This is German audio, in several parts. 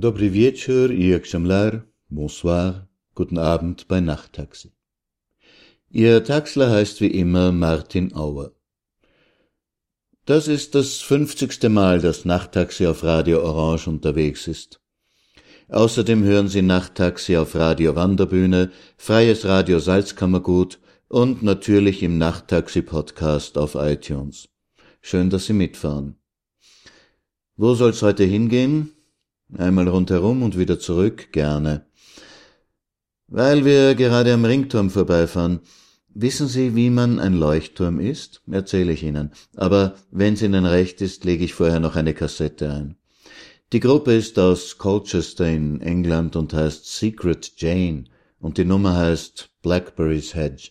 Dobry wieczór i exemplar, bonsoir, guten Abend bei Nachttaxi. Ihr Taxler heißt wie immer Martin Auer. Das ist das fünfzigste Mal, dass Nachttaxi auf Radio Orange unterwegs ist. Außerdem hören Sie Nachttaxi auf Radio Wanderbühne, Freies Radio Salzkammergut und natürlich im Nachttaxi Podcast auf iTunes. Schön, dass Sie mitfahren. Wo soll's heute hingehen? Einmal rundherum und wieder zurück, gerne. Weil wir gerade am Ringturm vorbeifahren, wissen Sie, wie man ein Leuchtturm ist? Erzähle ich Ihnen. Aber wenn's Ihnen recht ist, lege ich vorher noch eine Kassette ein. Die Gruppe ist aus Colchester in England und heißt Secret Jane und die Nummer heißt Blackberry's Hedge.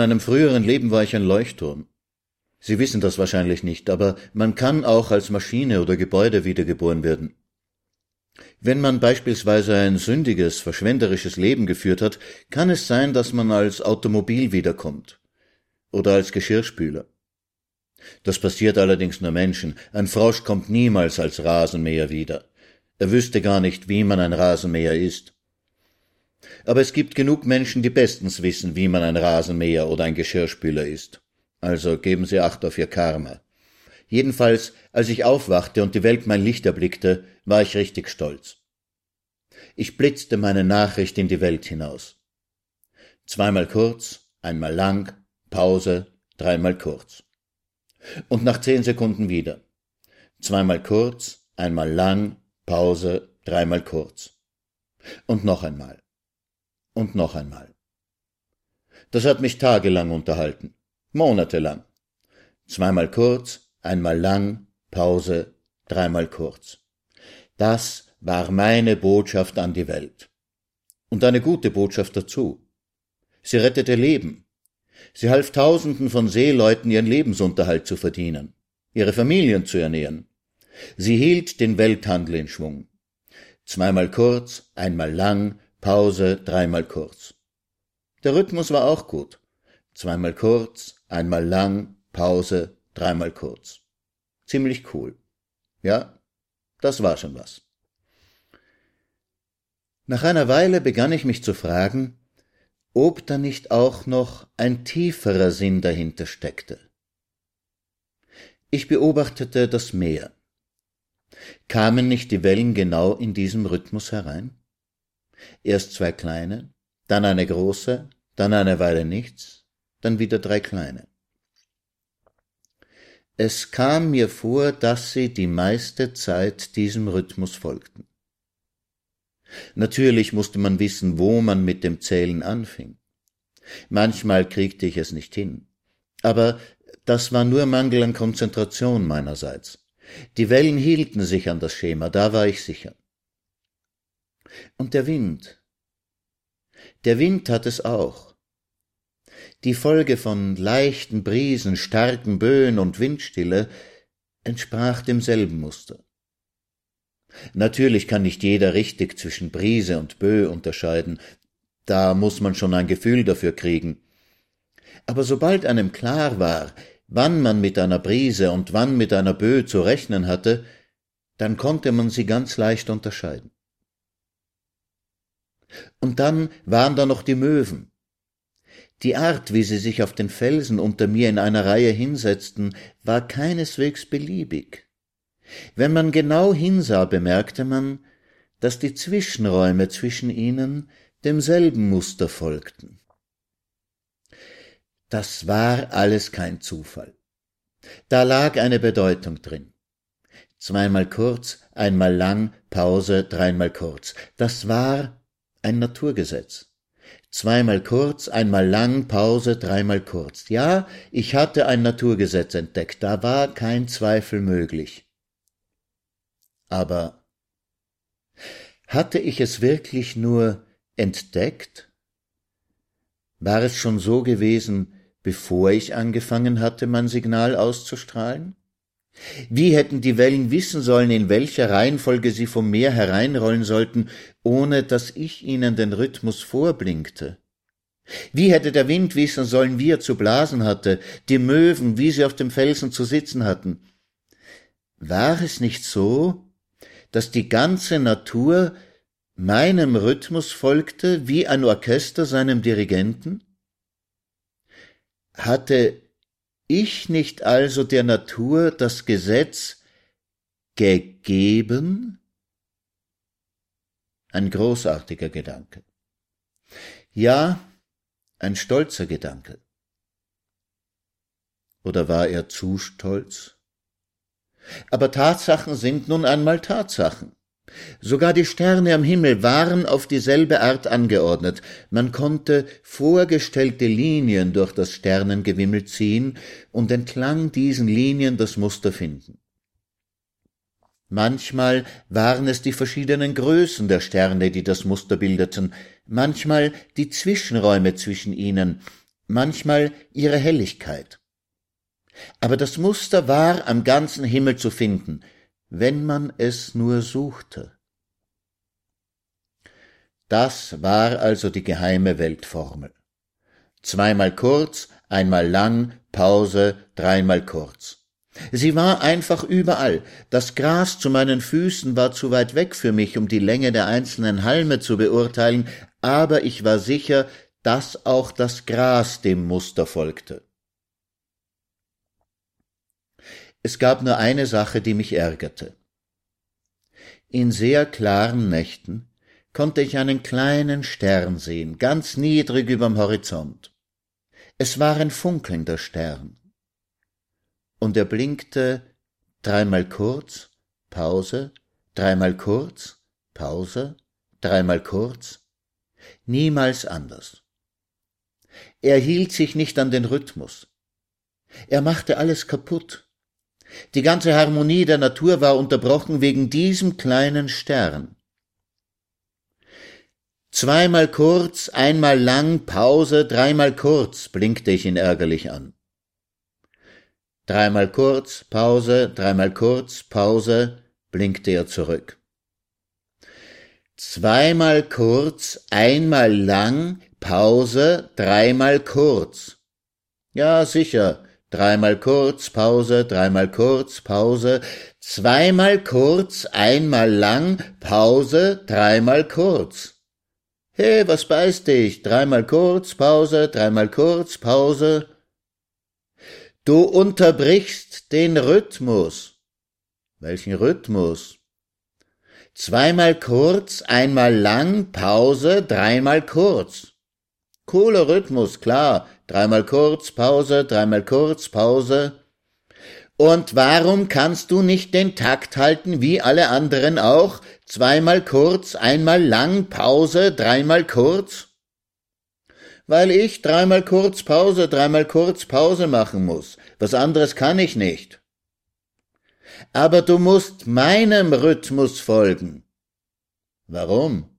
Einem früheren Leben war ich ein Leuchtturm. Sie wissen das wahrscheinlich nicht, aber man kann auch als Maschine oder Gebäude wiedergeboren werden. Wenn man beispielsweise ein sündiges, verschwenderisches Leben geführt hat, kann es sein, dass man als Automobil wiederkommt oder als Geschirrspüler. Das passiert allerdings nur Menschen. Ein Frosch kommt niemals als Rasenmäher wieder. Er wüsste gar nicht, wie man ein Rasenmäher ist. Aber es gibt genug Menschen, die bestens wissen, wie man ein Rasenmäher oder ein Geschirrspüler ist. Also geben Sie Acht auf Ihr Karma. Jedenfalls, als ich aufwachte und die Welt mein Licht erblickte, war ich richtig stolz. Ich blitzte meine Nachricht in die Welt hinaus. Zweimal kurz, einmal lang, Pause, dreimal kurz. Und nach zehn Sekunden wieder. Zweimal kurz, einmal lang, Pause, dreimal kurz. Und noch einmal. Und noch einmal. Das hat mich tagelang unterhalten, monatelang. Zweimal kurz, einmal lang, Pause, dreimal kurz. Das war meine Botschaft an die Welt. Und eine gute Botschaft dazu. Sie rettete Leben. Sie half Tausenden von Seeleuten ihren Lebensunterhalt zu verdienen, ihre Familien zu ernähren. Sie hielt den Welthandel in Schwung. Zweimal kurz, einmal lang, Pause, dreimal kurz. Der Rhythmus war auch gut. Zweimal kurz, einmal lang, Pause, dreimal kurz. Ziemlich cool. Ja, das war schon was. Nach einer Weile begann ich mich zu fragen, ob da nicht auch noch ein tieferer Sinn dahinter steckte. Ich beobachtete das Meer. Kamen nicht die Wellen genau in diesem Rhythmus herein? Erst zwei kleine, dann eine große, dann eine Weile nichts, dann wieder drei kleine. Es kam mir vor, dass sie die meiste Zeit diesem Rhythmus folgten. Natürlich musste man wissen, wo man mit dem Zählen anfing. Manchmal kriegte ich es nicht hin. Aber das war nur Mangel an Konzentration meinerseits. Die Wellen hielten sich an das Schema, da war ich sicher. Und der Wind. Der Wind hat es auch. Die Folge von leichten Brisen, starken Böen und Windstille entsprach demselben Muster. Natürlich kann nicht jeder richtig zwischen Brise und Bö unterscheiden, da muss man schon ein Gefühl dafür kriegen. Aber sobald einem klar war, wann man mit einer Brise und wann mit einer Bö zu rechnen hatte, dann konnte man sie ganz leicht unterscheiden. Und dann waren da noch die Möwen. Die Art, wie sie sich auf den Felsen unter mir in einer Reihe hinsetzten, war keineswegs beliebig. Wenn man genau hinsah, bemerkte man, dass die Zwischenräume zwischen ihnen demselben Muster folgten. Das war alles kein Zufall. Da lag eine Bedeutung drin. Zweimal kurz, einmal lang, Pause, dreimal kurz. Das war ein Naturgesetz. Zweimal kurz, einmal lang, Pause, dreimal kurz. Ja, ich hatte ein Naturgesetz entdeckt, da war kein Zweifel möglich. Aber hatte ich es wirklich nur entdeckt? War es schon so gewesen, bevor ich angefangen hatte, mein Signal auszustrahlen? Wie hätten die Wellen wissen sollen, in welcher Reihenfolge sie vom Meer hereinrollen sollten, ohne dass ich ihnen den Rhythmus vorblinkte? Wie hätte der Wind wissen sollen, wie er zu blasen hatte, die Möwen, wie sie auf dem Felsen zu sitzen hatten? War es nicht so, dass die ganze Natur meinem Rhythmus folgte, wie ein Orchester seinem Dirigenten? Hatte ich nicht also der Natur das Gesetz gegeben? Ein großartiger Gedanke. Ja, ein stolzer Gedanke. Oder war er zu stolz? Aber Tatsachen sind nun einmal Tatsachen. Sogar die Sterne am Himmel waren auf dieselbe Art angeordnet. Man konnte vorgestellte Linien durch das Sternengewimmel ziehen und entlang diesen Linien das Muster finden. Manchmal waren es die verschiedenen Größen der Sterne, die das Muster bildeten, manchmal die Zwischenräume zwischen ihnen, manchmal ihre Helligkeit. Aber das Muster war am ganzen Himmel zu finden, wenn man es nur suchte. Das war also die geheime Weltformel. Zweimal kurz, einmal lang, Pause, dreimal kurz. Sie war einfach überall. Das Gras zu meinen Füßen war zu weit weg für mich, um die Länge der einzelnen Halme zu beurteilen, aber ich war sicher, dass auch das Gras dem Muster folgte. Es gab nur eine Sache, die mich ärgerte. In sehr klaren Nächten konnte ich einen kleinen Stern sehen, ganz niedrig überm Horizont. Es war ein funkelnder Stern. Und er blinkte dreimal kurz, Pause, dreimal kurz, Pause, dreimal kurz, niemals anders. Er hielt sich nicht an den Rhythmus. Er machte alles kaputt. Die ganze Harmonie der Natur war unterbrochen wegen diesem kleinen Stern. Zweimal kurz, einmal lang, Pause, dreimal kurz, blinkte ich ihn ärgerlich an. Dreimal kurz, Pause, dreimal kurz, Pause, blinkte er zurück. Zweimal kurz, einmal lang, Pause, dreimal kurz. Ja, sicher, dreimal kurz, Pause, dreimal kurz, Pause, zweimal kurz, einmal lang, Pause, dreimal kurz. He, was beißt dich? Dreimal kurz, Pause, dreimal kurz, Pause. Du unterbrichst den Rhythmus. Welchen Rhythmus? Zweimal kurz, einmal lang, Pause, dreimal kurz. Cooler Rhythmus, klar. Dreimal kurz, Pause, dreimal kurz, Pause. Und warum kannst du nicht den Takt halten wie alle anderen auch? Zweimal kurz, einmal lang, Pause, dreimal kurz? Weil ich dreimal kurz Pause, dreimal kurz Pause machen muss. Was anderes kann ich nicht. Aber du musst meinem Rhythmus folgen. Warum?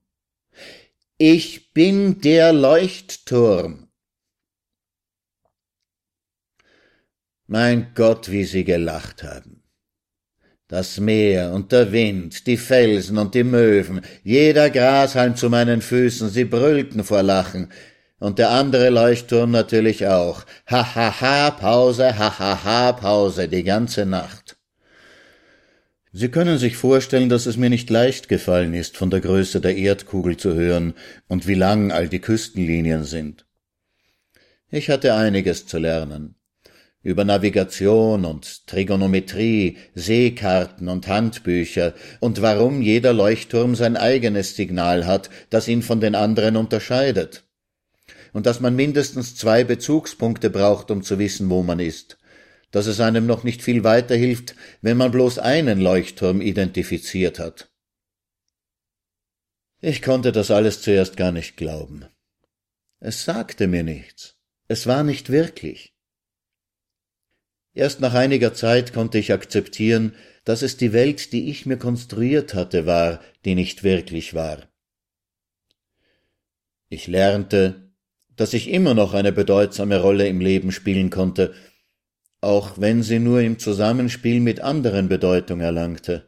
Ich bin der Leuchtturm. Mein Gott, wie sie gelacht haben. Das Meer und der Wind, die Felsen und die Möwen, jeder Grashalm zu meinen Füßen, sie brüllten vor Lachen. Und der andere Leuchtturm natürlich auch. Ha ha ha, Pause, ha ha ha, Pause, die ganze Nacht. Sie können sich vorstellen, dass es mir nicht leicht gefallen ist, von der Größe der Erdkugel zu hören und wie lang all die Küstenlinien sind. Ich hatte einiges zu lernen über Navigation und Trigonometrie, Seekarten und Handbücher und warum jeder Leuchtturm sein eigenes Signal hat, das ihn von den anderen unterscheidet. Und dass man mindestens zwei Bezugspunkte braucht, um zu wissen, wo man ist. Dass es einem noch nicht viel weiterhilft, wenn man bloß einen Leuchtturm identifiziert hat. Ich konnte das alles zuerst gar nicht glauben. Es sagte mir nichts. Es war nicht wirklich. Erst nach einiger Zeit konnte ich akzeptieren, dass es die Welt, die ich mir konstruiert hatte, war, die nicht wirklich war. Ich lernte, dass ich immer noch eine bedeutsame Rolle im Leben spielen konnte, auch wenn sie nur im Zusammenspiel mit anderen Bedeutung erlangte.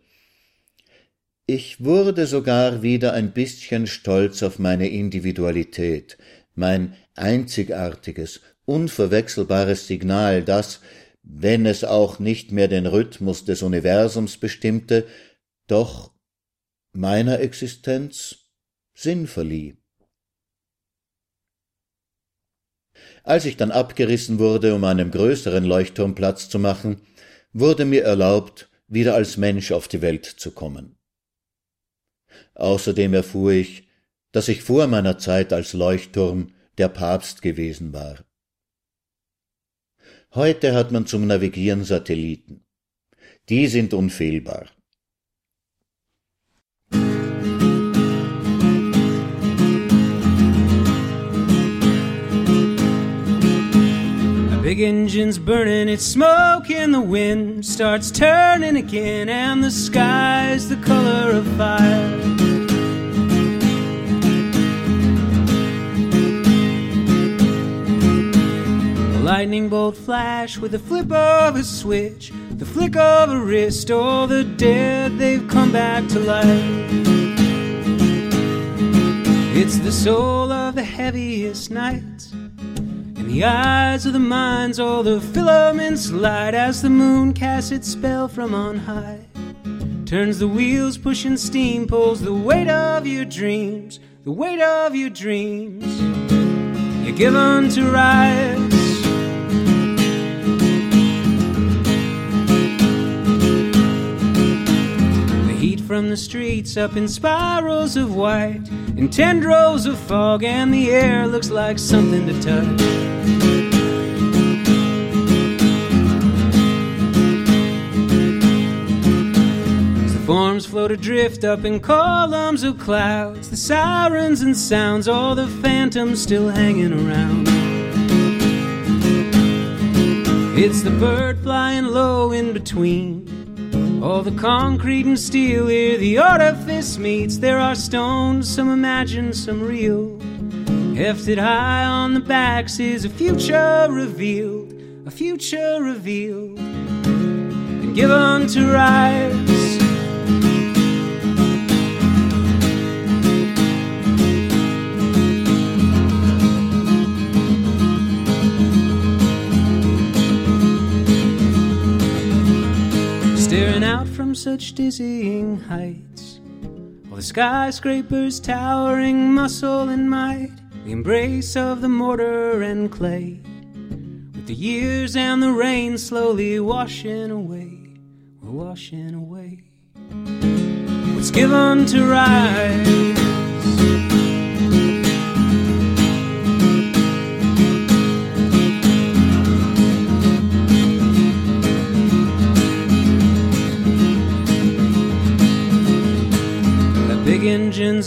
Ich wurde sogar wieder ein bisschen stolz auf meine Individualität, mein einzigartiges, unverwechselbares Signal, das, wenn es auch nicht mehr den Rhythmus des Universums bestimmte, doch meiner Existenz Sinn verlieh. Als ich dann abgerissen wurde, um einem größeren Leuchtturm Platz zu machen, wurde mir erlaubt, wieder als Mensch auf die Welt zu kommen. Außerdem erfuhr ich, dass ich vor meiner Zeit als Leuchtturm der Papst gewesen war. Heute hat man zum Navigieren Satelliten. Die sind unfehlbar. Big engine's burning, it's smoke in the wind, starts turning again, and the sky's the color of fire. A lightning bolt flash with a flip of a switch, the flick of a wrist, all the dead they've come back to life. It's the soul of the heaviest nights. In the eyes of the minds, all the filaments light as the moon casts its spell from on high. Turns the wheels, pushing steam, pulls the weight of your dreams, the weight of your dreams. You're given to rise. The heat from the streets up in spirals of white, in tendrils of fog, and the air looks like something to touch. Forms float adrift up in columns of clouds, the sirens and sounds, all the phantoms still hanging around. It's the bird flying low in between. All the concrete and steel here, the artifice meets. There are stones, some imagined, some real. Hefted high on the backs is a future revealed, a future revealed, and given to rise. Such dizzying heights. All the skyscrapers towering muscle and might, the embrace of the mortar and clay. With the years and the rain slowly washing away, we're washing away. What's given to rise?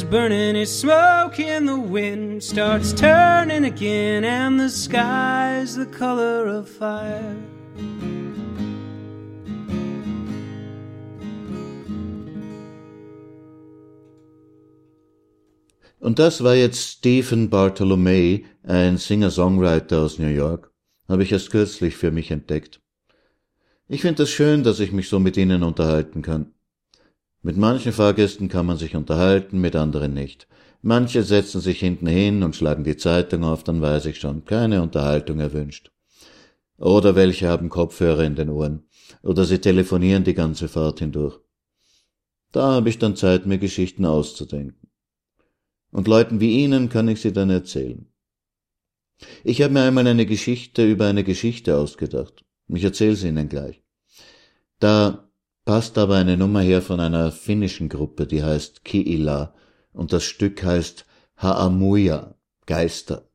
Burning, it's smoke in the wind starts turning again, and the sky's the color of fire. Und das war jetzt Stephen Bartolomei, ein Singer-Songwriter aus New York. Habe ich erst kürzlich für mich entdeckt. Ich finde es schön, dass ich mich so mit ihnen unterhalten kann. Mit manchen Fahrgästen kann man sich unterhalten, mit anderen nicht. Manche setzen sich hinten hin und schlagen die Zeitung auf, dann weiß ich schon, keine Unterhaltung erwünscht. Oder welche haben Kopfhörer in den Ohren. Oder sie telefonieren die ganze Fahrt hindurch. Da habe ich dann Zeit, mir Geschichten auszudenken. Und Leuten wie Ihnen kann ich sie dann erzählen. Ich habe mir einmal eine Geschichte über eine Geschichte ausgedacht. Ich erzähle sie Ihnen gleich. Da passt aber eine Nummer her von einer finnischen Gruppe, die heißt Kiila, und das Stück heißt Haamuja, Geister.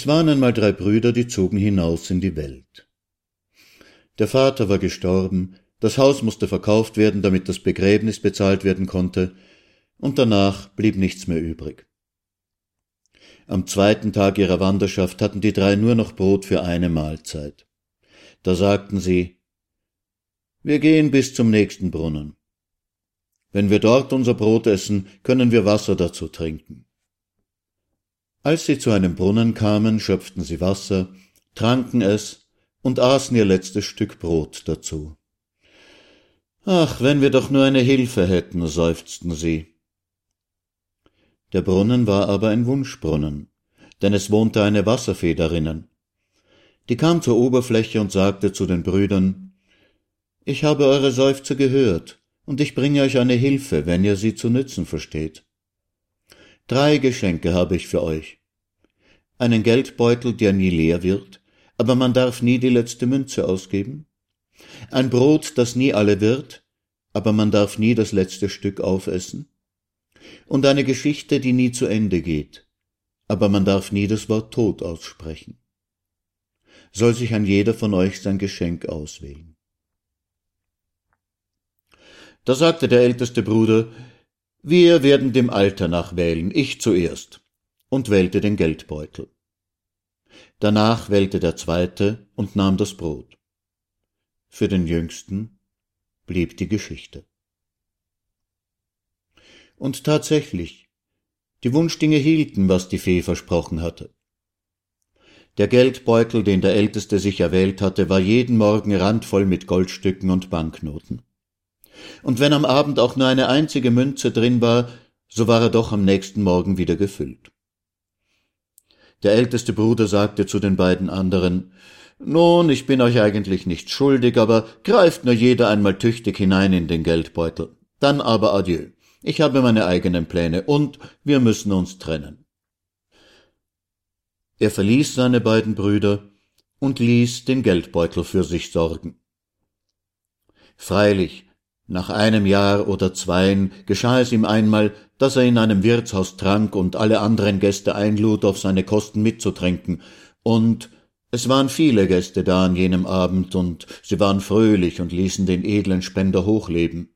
Es waren einmal drei Brüder, die zogen hinaus in die Welt. Der Vater war gestorben, das Haus musste verkauft werden, damit das Begräbnis bezahlt werden konnte, und danach blieb nichts mehr übrig. Am zweiten Tag ihrer Wanderschaft hatten die drei nur noch Brot für eine Mahlzeit. Da sagten sie Wir gehen bis zum nächsten Brunnen. Wenn wir dort unser Brot essen, können wir Wasser dazu trinken. Als sie zu einem Brunnen kamen, schöpften sie Wasser, tranken es und aßen ihr letztes Stück Brot dazu. Ach, wenn wir doch nur eine Hilfe hätten, seufzten sie. Der Brunnen war aber ein Wunschbrunnen, denn es wohnte eine Wasserfee darinnen. Die kam zur Oberfläche und sagte zu den Brüdern Ich habe eure Seufzer gehört, und ich bringe euch eine Hilfe, wenn ihr sie zu nützen versteht. Drei Geschenke habe ich für euch. Einen Geldbeutel, der nie leer wird, aber man darf nie die letzte Münze ausgeben. Ein Brot, das nie alle wird, aber man darf nie das letzte Stück aufessen. Und eine Geschichte, die nie zu Ende geht, aber man darf nie das Wort Tod aussprechen. Soll sich ein jeder von euch sein Geschenk auswählen. Da sagte der älteste Bruder, wir werden dem Alter nach wählen, ich zuerst, und wählte den Geldbeutel. Danach wählte der zweite und nahm das Brot. Für den Jüngsten blieb die Geschichte. Und tatsächlich, die Wunschdinge hielten, was die Fee versprochen hatte. Der Geldbeutel, den der Älteste sich erwählt hatte, war jeden Morgen randvoll mit Goldstücken und Banknoten und wenn am Abend auch nur eine einzige Münze drin war, so war er doch am nächsten Morgen wieder gefüllt. Der älteste Bruder sagte zu den beiden anderen Nun, ich bin euch eigentlich nicht schuldig, aber greift nur jeder einmal tüchtig hinein in den Geldbeutel. Dann aber adieu. Ich habe meine eigenen Pläne und wir müssen uns trennen. Er verließ seine beiden Brüder und ließ den Geldbeutel für sich sorgen. Freilich, nach einem Jahr oder zweien geschah es ihm einmal, dass er in einem Wirtshaus trank und alle anderen Gäste einlud, auf seine Kosten mitzutränken, und es waren viele Gäste da an jenem Abend, und sie waren fröhlich und ließen den edlen Spender hochleben.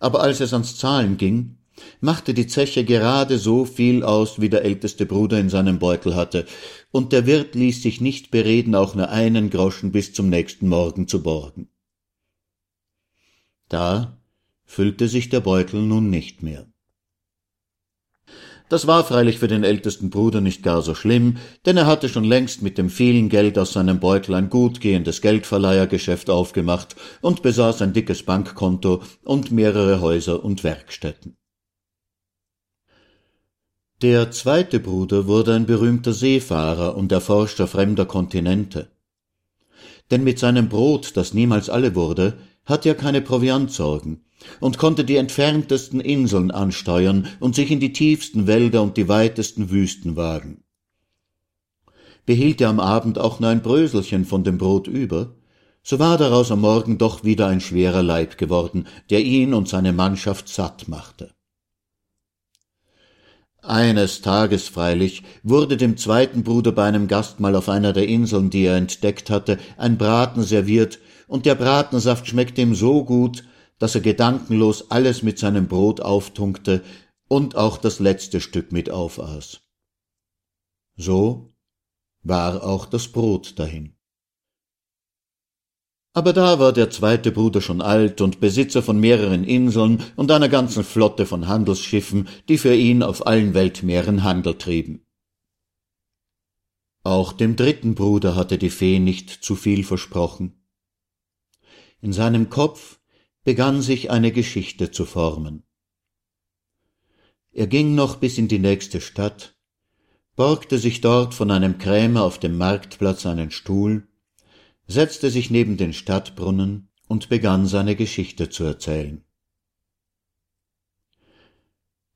Aber als es ans Zahlen ging, machte die Zeche gerade so viel aus, wie der älteste Bruder in seinem Beutel hatte, und der Wirt ließ sich nicht bereden, auch nur einen Groschen bis zum nächsten Morgen zu borgen. Da füllte sich der Beutel nun nicht mehr. Das war freilich für den ältesten Bruder nicht gar so schlimm, denn er hatte schon längst mit dem vielen Geld aus seinem Beutel ein gut gehendes Geldverleihergeschäft aufgemacht und besaß ein dickes Bankkonto und mehrere Häuser und Werkstätten. Der zweite Bruder wurde ein berühmter Seefahrer und Erforscher fremder Kontinente. Denn mit seinem Brot, das niemals alle wurde, hat ja keine Proviantsorgen und konnte die entferntesten Inseln ansteuern und sich in die tiefsten Wälder und die weitesten Wüsten wagen. Behielt er am Abend auch nur ein Bröselchen von dem Brot über, so war daraus am Morgen doch wieder ein schwerer Leib geworden, der ihn und seine Mannschaft satt machte. Eines Tages freilich wurde dem zweiten Bruder bei einem Gastmahl auf einer der Inseln, die er entdeckt hatte, ein Braten serviert, und der Bratensaft schmeckte ihm so gut, dass er gedankenlos alles mit seinem Brot auftunkte und auch das letzte Stück mit aufaß. So war auch das Brot dahin. Aber da war der zweite Bruder schon alt und Besitzer von mehreren Inseln und einer ganzen Flotte von Handelsschiffen, die für ihn auf allen Weltmeeren Handel trieben. Auch dem dritten Bruder hatte die Fee nicht zu viel versprochen. In seinem Kopf begann sich eine Geschichte zu formen. Er ging noch bis in die nächste Stadt, borgte sich dort von einem Krämer auf dem Marktplatz einen Stuhl, setzte sich neben den Stadtbrunnen und begann seine Geschichte zu erzählen.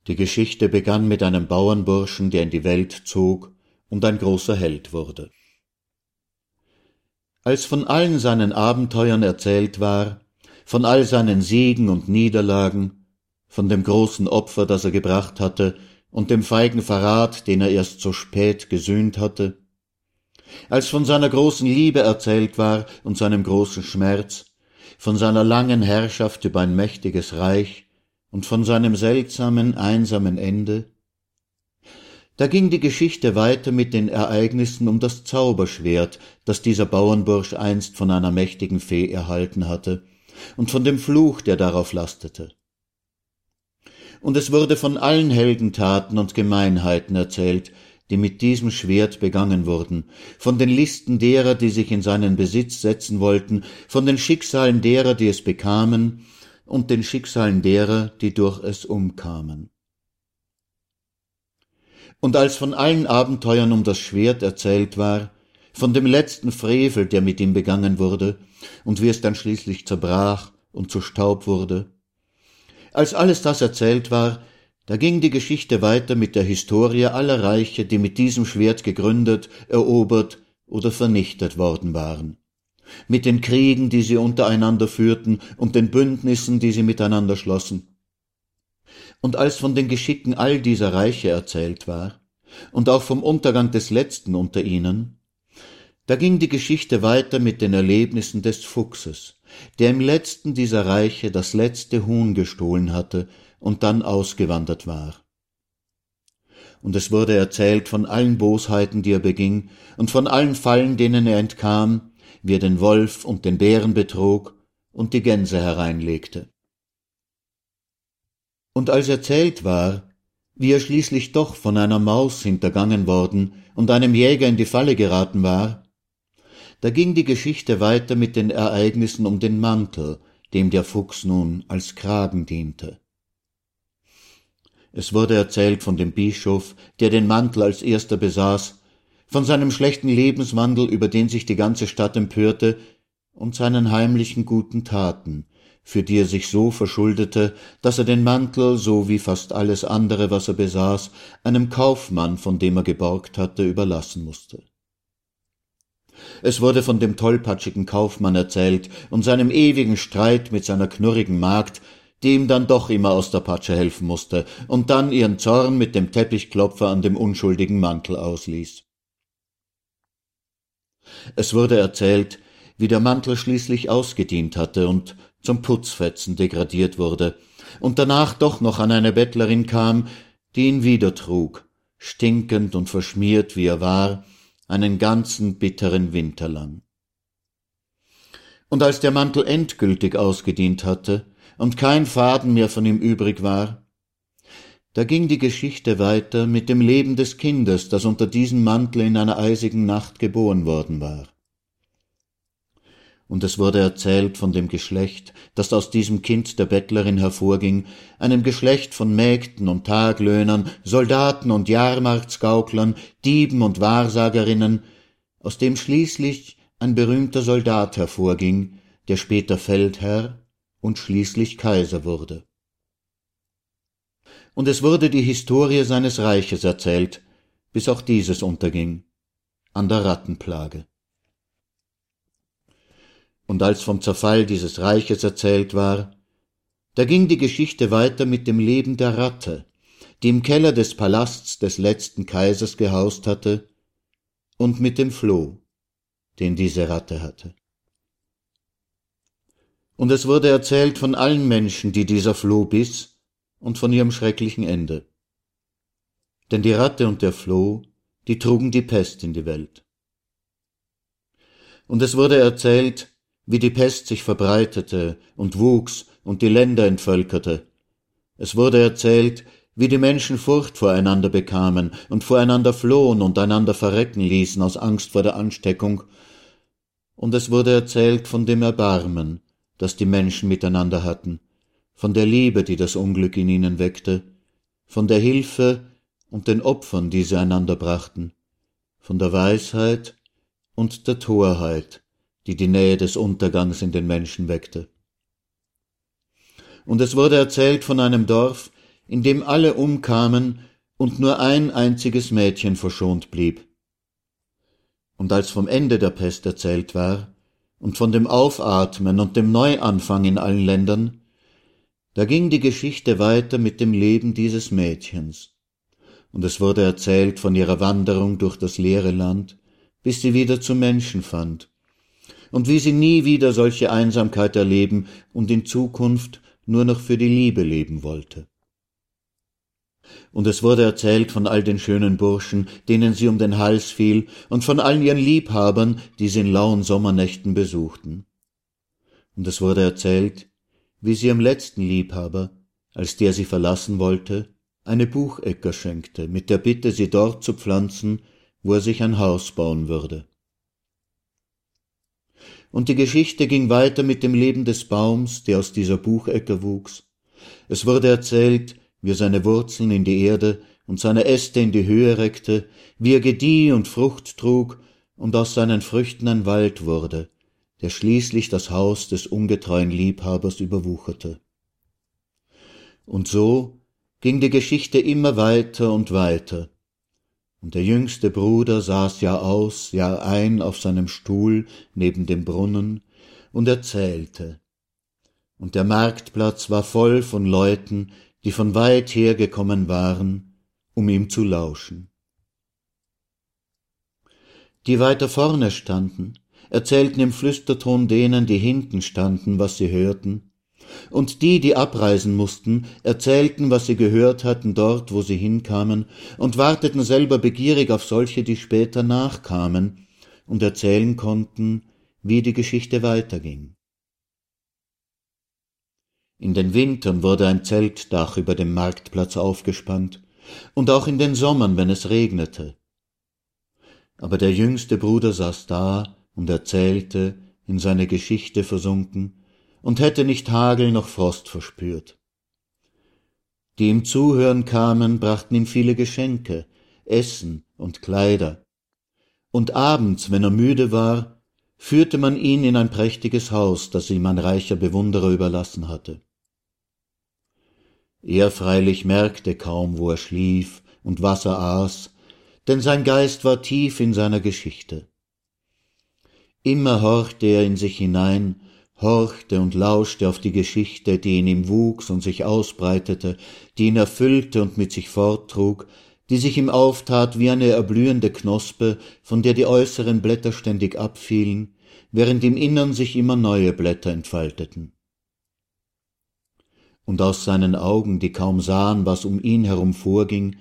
Die Geschichte begann mit einem Bauernburschen, der in die Welt zog und ein großer Held wurde. Als von allen seinen Abenteuern erzählt war, von all seinen Siegen und Niederlagen, von dem großen Opfer, das er gebracht hatte, und dem feigen Verrat, den er erst so spät gesühnt hatte, als von seiner großen Liebe erzählt war und seinem großen Schmerz, von seiner langen Herrschaft über ein mächtiges Reich und von seinem seltsamen, einsamen Ende, da ging die Geschichte weiter mit den Ereignissen um das Zauberschwert, das dieser Bauernbursch einst von einer mächtigen Fee erhalten hatte, und von dem Fluch, der darauf lastete. Und es wurde von allen Heldentaten und Gemeinheiten erzählt, die mit diesem Schwert begangen wurden, von den Listen derer, die sich in seinen Besitz setzen wollten, von den Schicksalen derer, die es bekamen, und den Schicksalen derer, die durch es umkamen. Und als von allen Abenteuern um das Schwert erzählt war, von dem letzten Frevel, der mit ihm begangen wurde, und wie es dann schließlich zerbrach und zu Staub wurde, als alles das erzählt war, da ging die Geschichte weiter mit der Historie aller Reiche, die mit diesem Schwert gegründet, erobert oder vernichtet worden waren, mit den Kriegen, die sie untereinander führten und den Bündnissen, die sie miteinander schlossen, und als von den Geschicken all dieser Reiche erzählt war, und auch vom Untergang des letzten unter ihnen, da ging die Geschichte weiter mit den Erlebnissen des Fuchses, der im letzten dieser Reiche das letzte Huhn gestohlen hatte und dann ausgewandert war. Und es wurde erzählt von allen Bosheiten, die er beging, und von allen Fallen, denen er entkam, wie er den Wolf und den Bären betrog und die Gänse hereinlegte. Und als erzählt war, wie er schließlich doch von einer Maus hintergangen worden und einem Jäger in die Falle geraten war, da ging die Geschichte weiter mit den Ereignissen um den Mantel, dem der Fuchs nun als Kragen diente. Es wurde erzählt von dem Bischof, der den Mantel als erster besaß, von seinem schlechten Lebenswandel, über den sich die ganze Stadt empörte, und seinen heimlichen guten Taten, für die er sich so verschuldete, dass er den Mantel, so wie fast alles andere, was er besaß, einem Kaufmann, von dem er geborgt hatte, überlassen musste. Es wurde von dem tollpatschigen Kaufmann erzählt und seinem ewigen Streit mit seiner knurrigen Magd, die ihm dann doch immer aus der Patsche helfen musste und dann ihren Zorn mit dem Teppichklopfer an dem unschuldigen Mantel ausließ. Es wurde erzählt, wie der Mantel schließlich ausgedient hatte und zum Putzfetzen degradiert wurde und danach doch noch an eine Bettlerin kam, die ihn wieder trug, stinkend und verschmiert wie er war, einen ganzen bitteren Winter lang. Und als der Mantel endgültig ausgedient hatte und kein Faden mehr von ihm übrig war, da ging die Geschichte weiter mit dem Leben des Kindes, das unter diesem Mantel in einer eisigen Nacht geboren worden war und es wurde erzählt von dem Geschlecht, das aus diesem Kind der Bettlerin hervorging, einem Geschlecht von Mägden und Taglöhnern, Soldaten und Jahrmarktsgauklern, Dieben und Wahrsagerinnen, aus dem schließlich ein berühmter Soldat hervorging, der später Feldherr und schließlich Kaiser wurde. Und es wurde die Historie seines Reiches erzählt, bis auch dieses unterging, an der Rattenplage. Und als vom Zerfall dieses Reiches erzählt war, da ging die Geschichte weiter mit dem Leben der Ratte, die im Keller des Palasts des letzten Kaisers gehaust hatte, und mit dem Floh, den diese Ratte hatte. Und es wurde erzählt von allen Menschen, die dieser Floh biss, und von ihrem schrecklichen Ende. Denn die Ratte und der Floh, die trugen die Pest in die Welt. Und es wurde erzählt, wie die Pest sich verbreitete und wuchs und die Länder entvölkerte. Es wurde erzählt, wie die Menschen Furcht voreinander bekamen und voreinander flohen und einander verrecken ließen aus Angst vor der Ansteckung, und es wurde erzählt von dem Erbarmen, das die Menschen miteinander hatten, von der Liebe, die das Unglück in ihnen weckte, von der Hilfe und den Opfern, die sie einander brachten, von der Weisheit und der Torheit, die die Nähe des Untergangs in den Menschen weckte. Und es wurde erzählt von einem Dorf, in dem alle umkamen und nur ein einziges Mädchen verschont blieb. Und als vom Ende der Pest erzählt war und von dem Aufatmen und dem Neuanfang in allen Ländern, da ging die Geschichte weiter mit dem Leben dieses Mädchens. und es wurde erzählt von ihrer Wanderung durch das leere Land, bis sie wieder zu Menschen fand, und wie sie nie wieder solche Einsamkeit erleben und in Zukunft nur noch für die Liebe leben wollte. Und es wurde erzählt von all den schönen Burschen, denen sie um den Hals fiel, und von allen ihren Liebhabern, die sie in lauen Sommernächten besuchten. Und es wurde erzählt, wie sie ihrem letzten Liebhaber, als der sie verlassen wollte, eine Buchecker schenkte, mit der Bitte, sie dort zu pflanzen, wo er sich ein Haus bauen würde. Und die Geschichte ging weiter mit dem Leben des Baums, der aus dieser Buchecker wuchs. Es wurde erzählt, wie er seine Wurzeln in die Erde und seine Äste in die Höhe reckte, wie er gedieh und Frucht trug und aus seinen Früchten ein Wald wurde, der schließlich das Haus des ungetreuen Liebhabers überwucherte. Und so ging die Geschichte immer weiter und weiter, und der jüngste Bruder saß Jahr aus, Jahr ein auf seinem Stuhl neben dem Brunnen und erzählte. Und der Marktplatz war voll von Leuten, die von weit her gekommen waren, um ihm zu lauschen. Die weiter vorne standen, erzählten im Flüsterton denen, die hinten standen, was sie hörten, und die, die abreisen mussten, erzählten, was sie gehört hatten dort, wo sie hinkamen, und warteten selber begierig auf solche, die später nachkamen und erzählen konnten, wie die Geschichte weiterging. In den Wintern wurde ein Zeltdach über dem Marktplatz aufgespannt, und auch in den Sommern, wenn es regnete. Aber der jüngste Bruder saß da und erzählte, in seine Geschichte versunken, und hätte nicht Hagel noch Frost verspürt. Die ihm zuhören kamen, brachten ihm viele Geschenke, Essen und Kleider. Und abends, wenn er müde war, führte man ihn in ein prächtiges Haus, das ihm ein reicher Bewunderer überlassen hatte. Er freilich merkte kaum, wo er schlief und was er aß, denn sein Geist war tief in seiner Geschichte. Immer horchte er in sich hinein, horchte und lauschte auf die Geschichte, die in ihm wuchs und sich ausbreitete, die ihn erfüllte und mit sich forttrug, die sich ihm auftat wie eine erblühende Knospe, von der die äußeren Blätter ständig abfielen, während im Innern sich immer neue Blätter entfalteten. Und aus seinen Augen, die kaum sahen, was um ihn herum vorging,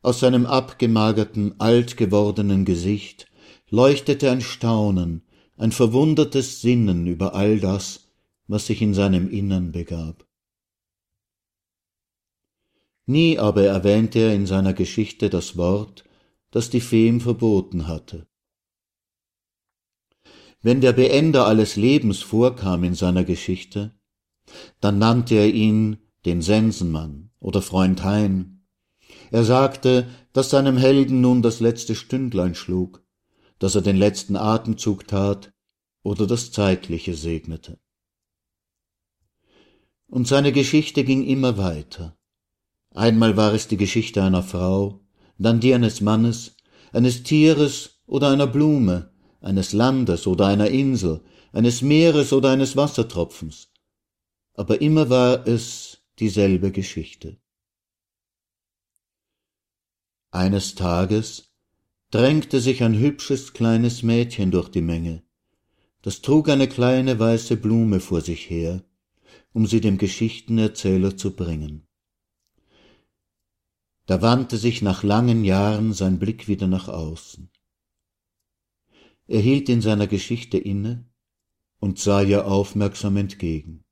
aus seinem abgemagerten, alt gewordenen Gesicht, leuchtete ein Staunen, ein verwundertes Sinnen über all das, was sich in seinem Innern begab. Nie aber erwähnte er in seiner Geschichte das Wort, das die Fee ihm verboten hatte. Wenn der Beender alles Lebens vorkam in seiner Geschichte, dann nannte er ihn den Sensenmann oder Freund Hein. Er sagte, dass seinem Helden nun das letzte Stündlein schlug, dass er den letzten Atemzug tat oder das Zeitliche segnete. Und seine Geschichte ging immer weiter. Einmal war es die Geschichte einer Frau, dann die eines Mannes, eines Tieres oder einer Blume, eines Landes oder einer Insel, eines Meeres oder eines Wassertropfens, aber immer war es dieselbe Geschichte. Eines Tages drängte sich ein hübsches kleines Mädchen durch die Menge, das trug eine kleine weiße Blume vor sich her, um sie dem Geschichtenerzähler zu bringen. Da wandte sich nach langen Jahren sein Blick wieder nach außen. Er hielt in seiner Geschichte inne und sah ihr aufmerksam entgegen.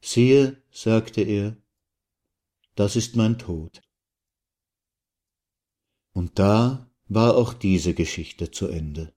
Siehe, sagte er, das ist mein Tod. Und da war auch diese Geschichte zu Ende.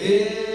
Deus.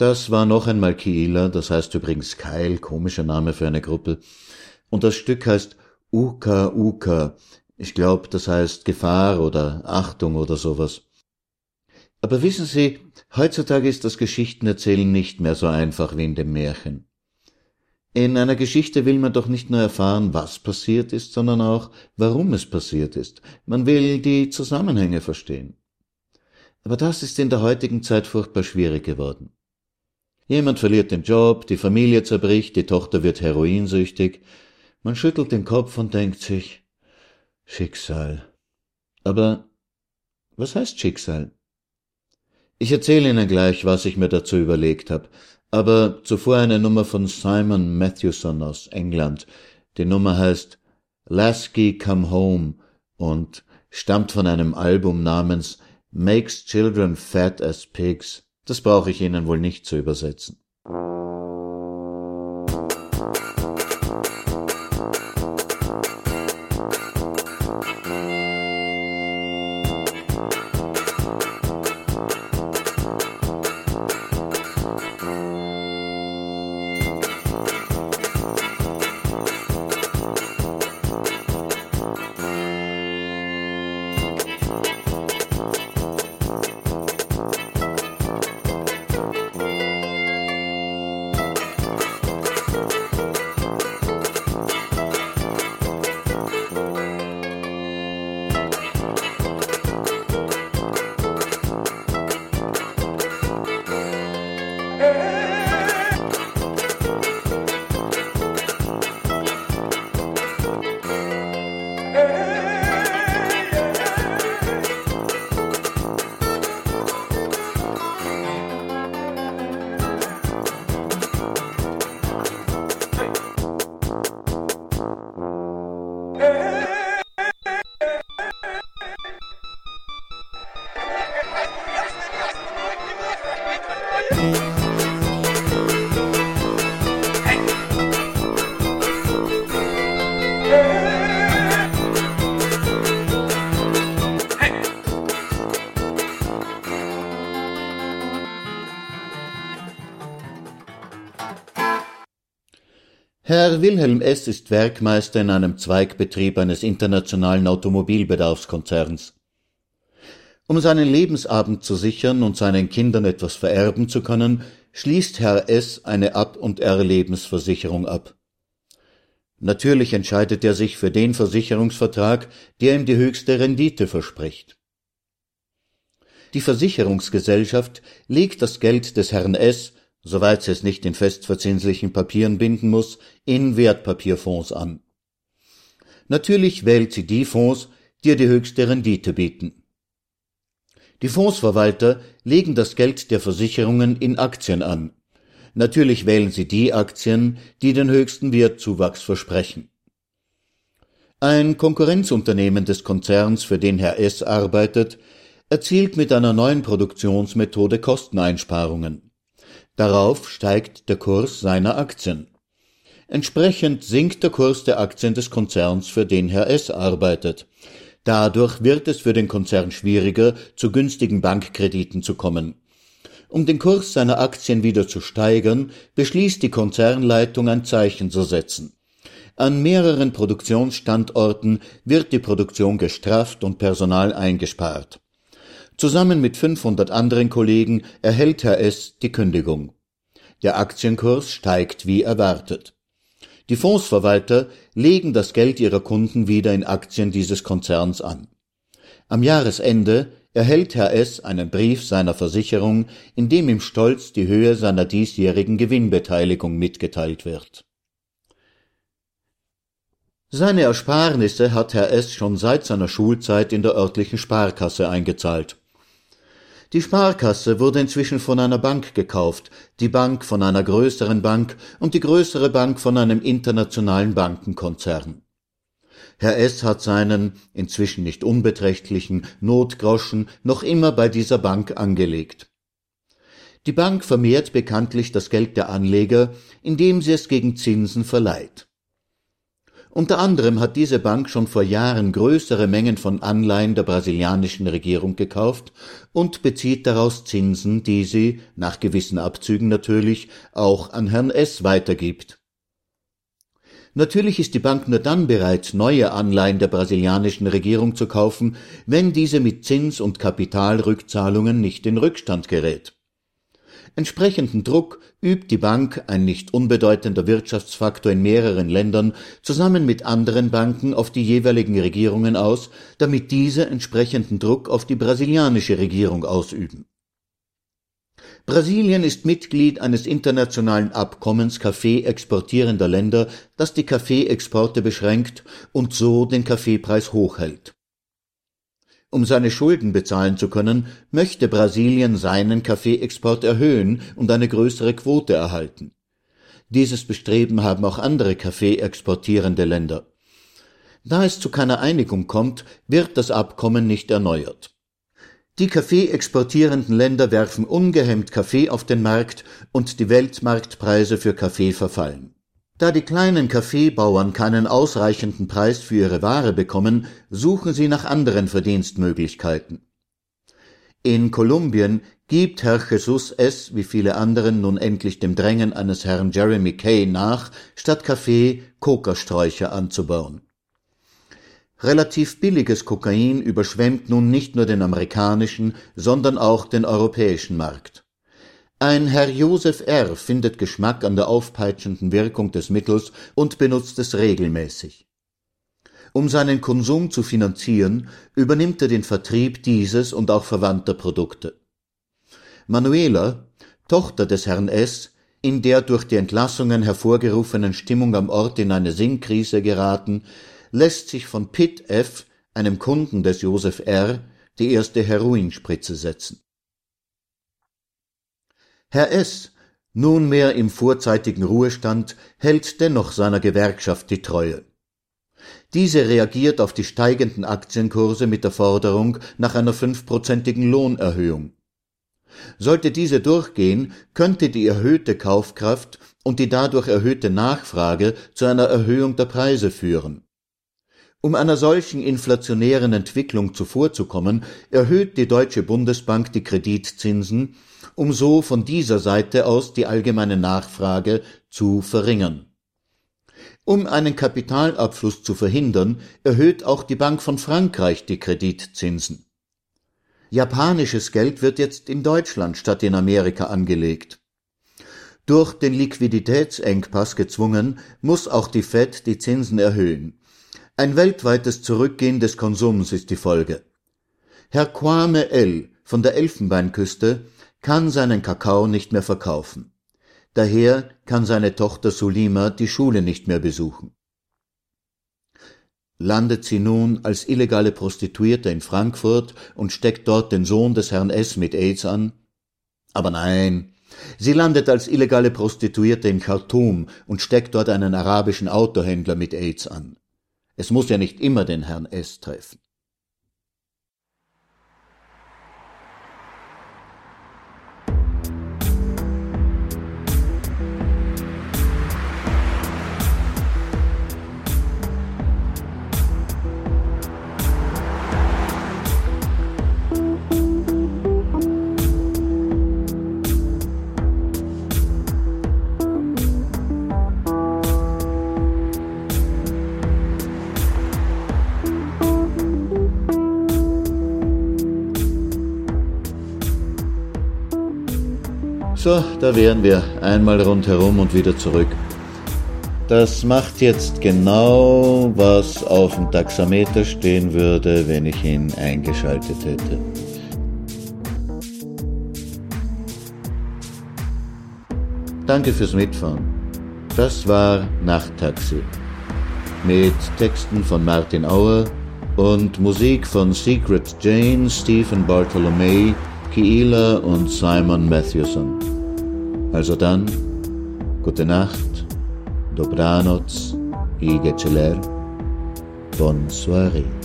Das war noch einmal Kieler, das heißt übrigens Keil, komischer Name für eine Gruppe. Und das Stück heißt Uka Uka. Ich glaube, das heißt Gefahr oder Achtung oder sowas. Aber wissen Sie, heutzutage ist das Geschichtenerzählen nicht mehr so einfach wie in dem Märchen. In einer Geschichte will man doch nicht nur erfahren, was passiert ist, sondern auch, warum es passiert ist. Man will die Zusammenhänge verstehen. Aber das ist in der heutigen Zeit furchtbar schwierig geworden. Jemand verliert den Job, die Familie zerbricht, die Tochter wird heroinsüchtig. Man schüttelt den Kopf und denkt sich, Schicksal. Aber was heißt Schicksal? Ich erzähle Ihnen gleich, was ich mir dazu überlegt habe. Aber zuvor eine Nummer von Simon Matthewson aus England. Die Nummer heißt Lasky Come Home und stammt von einem Album namens Makes Children Fat as Pigs. Das brauche ich Ihnen wohl nicht zu übersetzen. Herr Wilhelm S. ist Werkmeister in einem Zweigbetrieb eines internationalen Automobilbedarfskonzerns. Um seinen Lebensabend zu sichern und seinen Kindern etwas vererben zu können, schließt Herr S. eine Ab- und R-Lebensversicherung ab. Natürlich entscheidet er sich für den Versicherungsvertrag, der ihm die höchste Rendite verspricht. Die Versicherungsgesellschaft legt das Geld des Herrn S soweit sie es nicht in festverzinslichen Papieren binden muss, in Wertpapierfonds an. Natürlich wählt sie die Fonds, die ihr die höchste Rendite bieten. Die Fondsverwalter legen das Geld der Versicherungen in Aktien an. Natürlich wählen sie die Aktien, die den höchsten Wertzuwachs versprechen. Ein Konkurrenzunternehmen des Konzerns, für den Herr S. arbeitet, erzielt mit einer neuen Produktionsmethode Kosteneinsparungen. Darauf steigt der Kurs seiner Aktien. Entsprechend sinkt der Kurs der Aktien des Konzerns, für den Herr S. arbeitet. Dadurch wird es für den Konzern schwieriger, zu günstigen Bankkrediten zu kommen. Um den Kurs seiner Aktien wieder zu steigern, beschließt die Konzernleitung ein Zeichen zu setzen. An mehreren Produktionsstandorten wird die Produktion gestrafft und Personal eingespart. Zusammen mit 500 anderen Kollegen erhält Herr S. die Kündigung. Der Aktienkurs steigt wie erwartet. Die Fondsverwalter legen das Geld ihrer Kunden wieder in Aktien dieses Konzerns an. Am Jahresende erhält Herr S. einen Brief seiner Versicherung, in dem ihm stolz die Höhe seiner diesjährigen Gewinnbeteiligung mitgeteilt wird. Seine Ersparnisse hat Herr S. schon seit seiner Schulzeit in der örtlichen Sparkasse eingezahlt. Die Sparkasse wurde inzwischen von einer Bank gekauft, die Bank von einer größeren Bank und die größere Bank von einem internationalen Bankenkonzern. Herr S. hat seinen, inzwischen nicht unbeträchtlichen, Notgroschen noch immer bei dieser Bank angelegt. Die Bank vermehrt bekanntlich das Geld der Anleger, indem sie es gegen Zinsen verleiht. Unter anderem hat diese Bank schon vor Jahren größere Mengen von Anleihen der brasilianischen Regierung gekauft und bezieht daraus Zinsen, die sie, nach gewissen Abzügen natürlich, auch an Herrn S. weitergibt. Natürlich ist die Bank nur dann bereit, neue Anleihen der brasilianischen Regierung zu kaufen, wenn diese mit Zins- und Kapitalrückzahlungen nicht in Rückstand gerät. Entsprechenden Druck übt die Bank, ein nicht unbedeutender Wirtschaftsfaktor in mehreren Ländern, zusammen mit anderen Banken auf die jeweiligen Regierungen aus, damit diese entsprechenden Druck auf die brasilianische Regierung ausüben. Brasilien ist Mitglied eines internationalen Abkommens Kaffee exportierender Länder, das die Kaffeeexporte beschränkt und so den Kaffeepreis hochhält. Um seine Schulden bezahlen zu können, möchte Brasilien seinen Kaffeeexport erhöhen und eine größere Quote erhalten. Dieses Bestreben haben auch andere Kaffee exportierende Länder. Da es zu keiner Einigung kommt, wird das Abkommen nicht erneuert. Die Kaffee exportierenden Länder werfen ungehemmt Kaffee auf den Markt und die Weltmarktpreise für Kaffee verfallen. Da die kleinen Kaffeebauern keinen ausreichenden Preis für ihre Ware bekommen, suchen sie nach anderen Verdienstmöglichkeiten. In Kolumbien gibt Herr Jesus S. wie viele anderen nun endlich dem Drängen eines Herrn Jeremy Kay nach, statt Kaffee Kokasträucher anzubauen. Relativ billiges Kokain überschwemmt nun nicht nur den amerikanischen, sondern auch den europäischen Markt. Ein Herr Josef R. findet Geschmack an der aufpeitschenden Wirkung des Mittels und benutzt es regelmäßig. Um seinen Konsum zu finanzieren, übernimmt er den Vertrieb dieses und auch verwandter Produkte. Manuela, Tochter des Herrn S., in der durch die Entlassungen hervorgerufenen Stimmung am Ort in eine Sinnkrise geraten, lässt sich von Pitt F., einem Kunden des Josef R., die erste Heroinspritze setzen. Herr S., nunmehr im vorzeitigen Ruhestand, hält dennoch seiner Gewerkschaft die Treue. Diese reagiert auf die steigenden Aktienkurse mit der Forderung nach einer fünfprozentigen Lohnerhöhung. Sollte diese durchgehen, könnte die erhöhte Kaufkraft und die dadurch erhöhte Nachfrage zu einer Erhöhung der Preise führen. Um einer solchen inflationären Entwicklung zuvorzukommen, erhöht die Deutsche Bundesbank die Kreditzinsen um so von dieser Seite aus die allgemeine Nachfrage zu verringern. Um einen Kapitalabfluss zu verhindern, erhöht auch die Bank von Frankreich die Kreditzinsen. Japanisches Geld wird jetzt in Deutschland statt in Amerika angelegt. Durch den Liquiditätsengpass gezwungen, muss auch die Fed die Zinsen erhöhen. Ein weltweites Zurückgehen des Konsums ist die Folge. Herr Kwame L. von der Elfenbeinküste kann seinen Kakao nicht mehr verkaufen. Daher kann seine Tochter Sulima die Schule nicht mehr besuchen. Landet sie nun als illegale Prostituierte in Frankfurt und steckt dort den Sohn des Herrn S. mit AIDS an? Aber nein, sie landet als illegale Prostituierte in Khartoum und steckt dort einen arabischen Autohändler mit AIDS an. Es muss ja nicht immer den Herrn S. treffen. So, da wären wir einmal rundherum und wieder zurück. Das macht jetzt genau, was auf dem Taxameter stehen würde, wenn ich ihn eingeschaltet hätte. Danke fürs Mitfahren. Das war Nachttaxi. Mit Texten von Martin Auer und Musik von Secret Jane, Stephen Bartolomei, Kiela und Simon Matthewson. Also dann, gute Nacht, dobranoc i geceler, bon soirée.